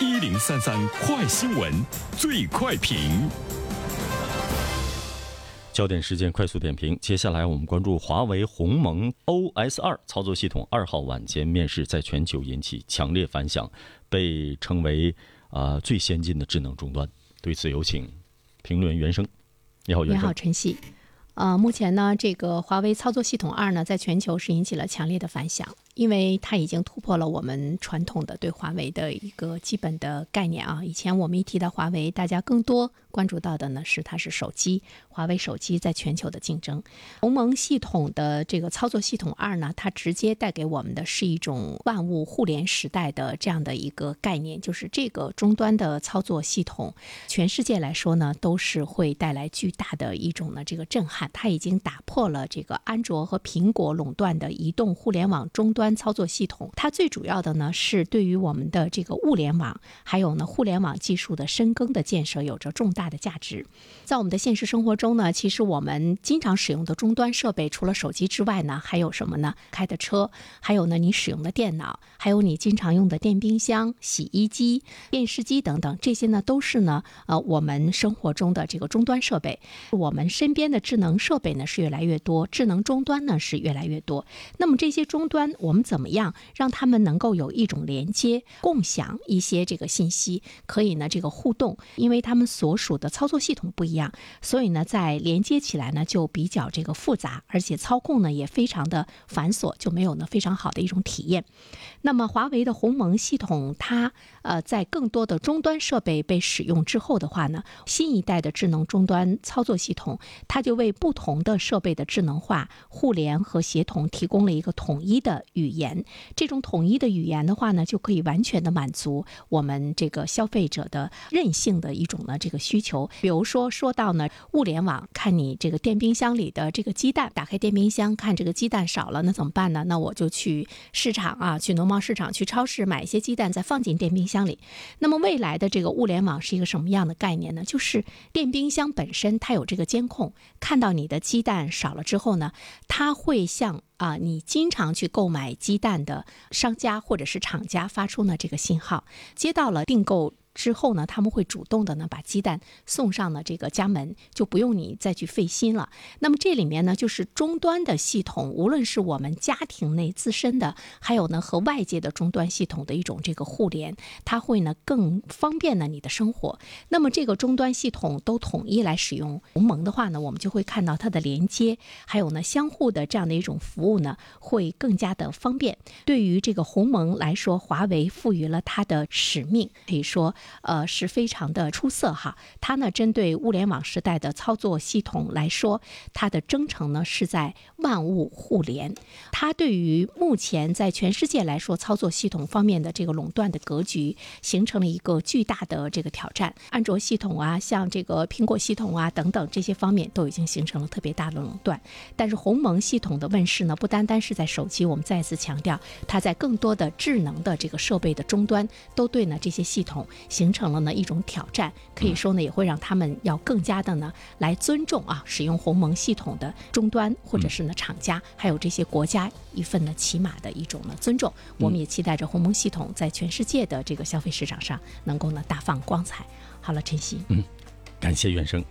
一零三三快新闻，最快评。焦点事件快速点评。接下来我们关注华为鸿蒙 OS 二操作系统二号晚间面世，在全球引起强烈反响，被称为啊最先进的智能终端。对此，有请评论员袁生。你好，袁生。你好，晨曦。呃，目前呢，这个华为操作系统二呢，在全球是引起了强烈的反响。因为它已经突破了我们传统的对华为的一个基本的概念啊。以前我们一提到华为，大家更多关注到的呢是它是手机，华为手机在全球的竞争。鸿蒙系统的这个操作系统二呢，它直接带给我们的是一种万物互联时代的这样的一个概念，就是这个终端的操作系统，全世界来说呢都是会带来巨大的一种呢这个震撼。它已经打破了这个安卓和苹果垄断的移动互联网终端。操作系统，它最主要的呢是对于我们的这个物联网，还有呢互联网技术的深耕的建设有着重大的价值。在我们的现实生活中呢，其实我们经常使用的终端设备，除了手机之外呢，还有什么呢？开的车，还有呢你使用的电脑，还有你经常用的电冰箱、洗衣机、电视机等等，这些呢都是呢呃我们生活中的这个终端设备。我们身边的智能设备呢是越来越多，智能终端呢是越来越多。那么这些终端我们怎么样让他们能够有一种连接、共享一些这个信息，可以呢这个互动？因为他们所属的操作系统不一样，所以呢在连接起来呢就比较这个复杂，而且操控呢也非常的繁琐，就没有呢非常好的一种体验。那么华为的鸿蒙系统，它呃在更多的终端设备被使用之后的话呢，新一代的智能终端操作系统，它就为不同的设备的智能化、互联和协同提供了一个统一的语。语言这种统一的语言的话呢，就可以完全的满足我们这个消费者的任性的一种呢这个需求。比如说说到呢物联网，看你这个电冰箱里的这个鸡蛋，打开电冰箱看这个鸡蛋少了，那怎么办呢？那我就去市场啊，去农贸市场、去超市买一些鸡蛋，再放进电冰箱里。那么未来的这个物联网是一个什么样的概念呢？就是电冰箱本身它有这个监控，看到你的鸡蛋少了之后呢，它会向啊，你经常去购买鸡蛋的商家或者是厂家发出呢这个信号，接到了订购。之后呢，他们会主动的呢把鸡蛋送上了这个家门，就不用你再去费心了。那么这里面呢，就是终端的系统，无论是我们家庭内自身的，还有呢和外界的终端系统的一种这个互联，它会呢更方便呢你的生活。那么这个终端系统都统一来使用鸿蒙的话呢，我们就会看到它的连接，还有呢相互的这样的一种服务呢，会更加的方便。对于这个鸿蒙来说，华为赋予了它的使命，可以说。呃，是非常的出色哈。它呢，针对物联网时代的操作系统来说，它的征程呢是在万物互联。它对于目前在全世界来说，操作系统方面的这个垄断的格局，形成了一个巨大的这个挑战。安卓系统啊，像这个苹果系统啊等等这些方面，都已经形成了特别大的垄断。但是鸿蒙系统的问世呢，不单单是在手机，我们再次强调，它在更多的智能的这个设备的终端，都对呢这些系统。形成了呢一种挑战，可以说呢也会让他们要更加的呢来尊重啊使用鸿蒙系统的终端或者是呢厂家，还有这些国家一份呢起码的一种呢尊重。我们也期待着鸿蒙系统在全世界的这个消费市场上能够呢大放光彩。好了，晨曦，嗯，感谢袁生。